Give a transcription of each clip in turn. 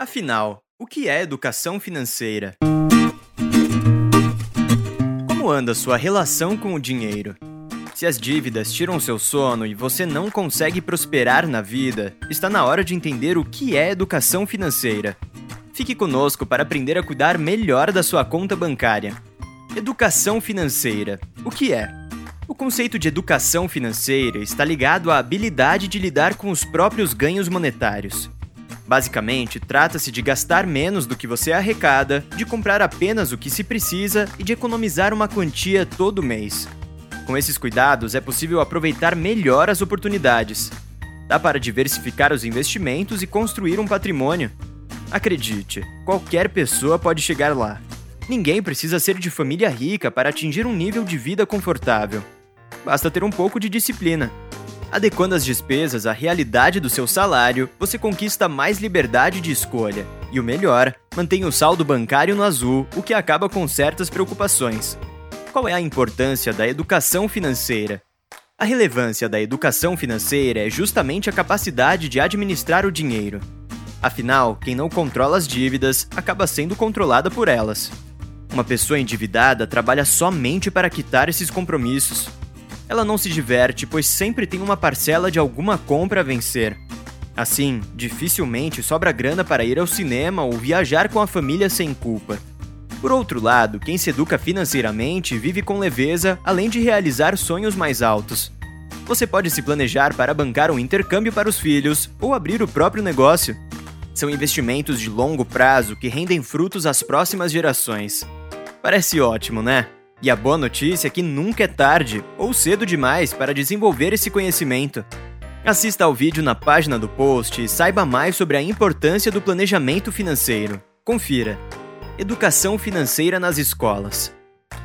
Afinal, o que é educação financeira? Como anda sua relação com o dinheiro? Se as dívidas tiram seu sono e você não consegue prosperar na vida, está na hora de entender o que é educação financeira. Fique conosco para aprender a cuidar melhor da sua conta bancária. Educação financeira. O que é? O conceito de educação financeira está ligado à habilidade de lidar com os próprios ganhos monetários. Basicamente, trata-se de gastar menos do que você arrecada, de comprar apenas o que se precisa e de economizar uma quantia todo mês. Com esses cuidados, é possível aproveitar melhor as oportunidades. Dá para diversificar os investimentos e construir um patrimônio. Acredite, qualquer pessoa pode chegar lá. Ninguém precisa ser de família rica para atingir um nível de vida confortável. Basta ter um pouco de disciplina. Adequando as despesas à realidade do seu salário, você conquista mais liberdade de escolha. E o melhor, mantém o saldo bancário no azul, o que acaba com certas preocupações. Qual é a importância da educação financeira? A relevância da educação financeira é justamente a capacidade de administrar o dinheiro. Afinal, quem não controla as dívidas acaba sendo controlada por elas. Uma pessoa endividada trabalha somente para quitar esses compromissos, ela não se diverte, pois sempre tem uma parcela de alguma compra a vencer. Assim, dificilmente sobra grana para ir ao cinema ou viajar com a família sem culpa. Por outro lado, quem se educa financeiramente vive com leveza, além de realizar sonhos mais altos. Você pode se planejar para bancar um intercâmbio para os filhos ou abrir o próprio negócio. São investimentos de longo prazo que rendem frutos às próximas gerações. Parece ótimo, né? E a boa notícia é que nunca é tarde ou cedo demais para desenvolver esse conhecimento. Assista ao vídeo na página do post e saiba mais sobre a importância do planejamento financeiro. Confira. Educação financeira nas escolas.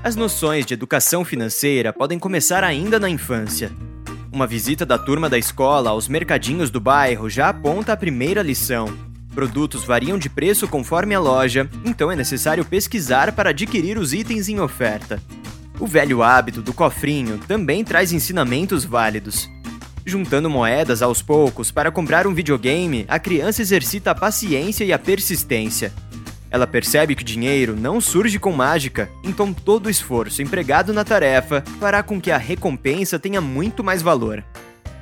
As noções de educação financeira podem começar ainda na infância. Uma visita da turma da escola aos mercadinhos do bairro já aponta a primeira lição, Produtos variam de preço conforme a loja, então é necessário pesquisar para adquirir os itens em oferta. O velho hábito do cofrinho também traz ensinamentos válidos. Juntando moedas aos poucos para comprar um videogame, a criança exercita a paciência e a persistência. Ela percebe que dinheiro não surge com mágica, então todo o esforço empregado na tarefa fará com que a recompensa tenha muito mais valor.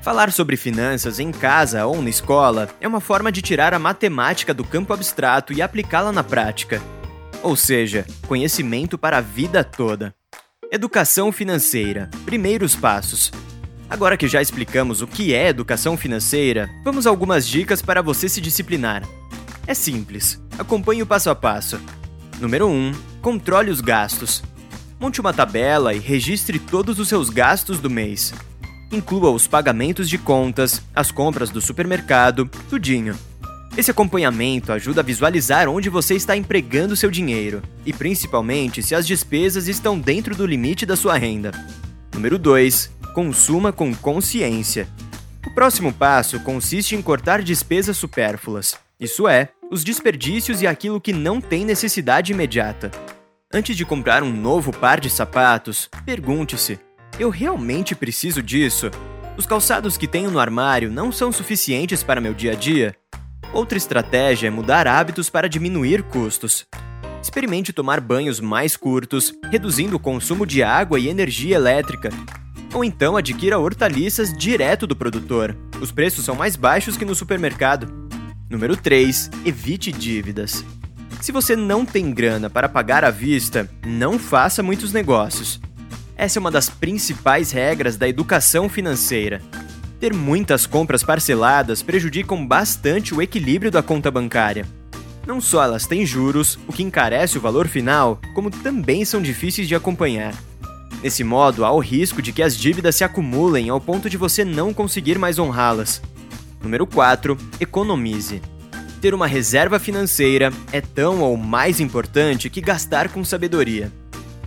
Falar sobre finanças em casa ou na escola é uma forma de tirar a matemática do campo abstrato e aplicá-la na prática. Ou seja, conhecimento para a vida toda. Educação financeira. Primeiros passos. Agora que já explicamos o que é educação financeira, vamos a algumas dicas para você se disciplinar. É simples. Acompanhe o passo a passo. Número 1. Controle os gastos. Monte uma tabela e registre todos os seus gastos do mês inclua os pagamentos de contas, as compras do supermercado, tudinho. Esse acompanhamento ajuda a visualizar onde você está empregando seu dinheiro e principalmente se as despesas estão dentro do limite da sua renda. Número 2. Consuma com consciência. O próximo passo consiste em cortar despesas supérfluas, isso é, os desperdícios e aquilo que não tem necessidade imediata. Antes de comprar um novo par de sapatos, pergunte-se: eu realmente preciso disso? Os calçados que tenho no armário não são suficientes para meu dia a dia? Outra estratégia é mudar hábitos para diminuir custos. Experimente tomar banhos mais curtos, reduzindo o consumo de água e energia elétrica. Ou então adquira hortaliças direto do produtor. Os preços são mais baixos que no supermercado. Número 3. Evite dívidas. Se você não tem grana para pagar à vista, não faça muitos negócios. Essa é uma das principais regras da educação financeira. Ter muitas compras parceladas prejudicam bastante o equilíbrio da conta bancária. Não só elas têm juros, o que encarece o valor final, como também são difíceis de acompanhar. Nesse modo, há o risco de que as dívidas se acumulem ao ponto de você não conseguir mais honrá-las. Número 4. Economize. Ter uma reserva financeira é tão ou mais importante que gastar com sabedoria.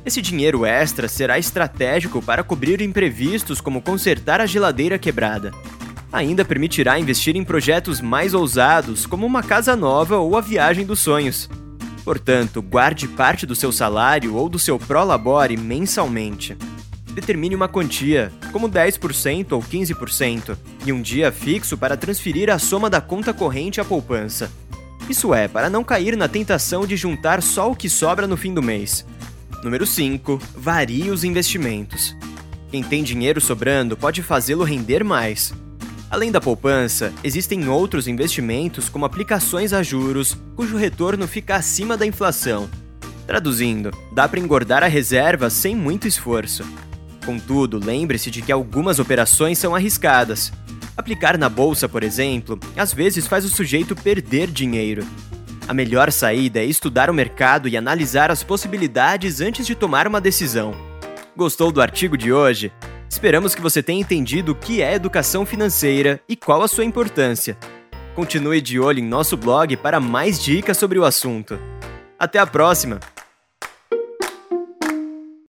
Esse dinheiro extra será estratégico para cobrir imprevistos como consertar a geladeira quebrada. Ainda permitirá investir em projetos mais ousados, como uma casa nova ou a viagem dos sonhos. Portanto, guarde parte do seu salário ou do seu prolabore mensalmente. Determine uma quantia, como 10% ou 15%, e um dia fixo para transferir a soma da conta corrente à poupança. Isso é, para não cair na tentação de juntar só o que sobra no fim do mês. Número 5. Varie os investimentos. Quem tem dinheiro sobrando pode fazê-lo render mais. Além da poupança, existem outros investimentos como aplicações a juros, cujo retorno fica acima da inflação. Traduzindo, dá para engordar a reserva sem muito esforço. Contudo, lembre-se de que algumas operações são arriscadas. Aplicar na bolsa, por exemplo, às vezes faz o sujeito perder dinheiro. A melhor saída é estudar o mercado e analisar as possibilidades antes de tomar uma decisão. Gostou do artigo de hoje? Esperamos que você tenha entendido o que é educação financeira e qual a sua importância. Continue de olho em nosso blog para mais dicas sobre o assunto. Até a próxima!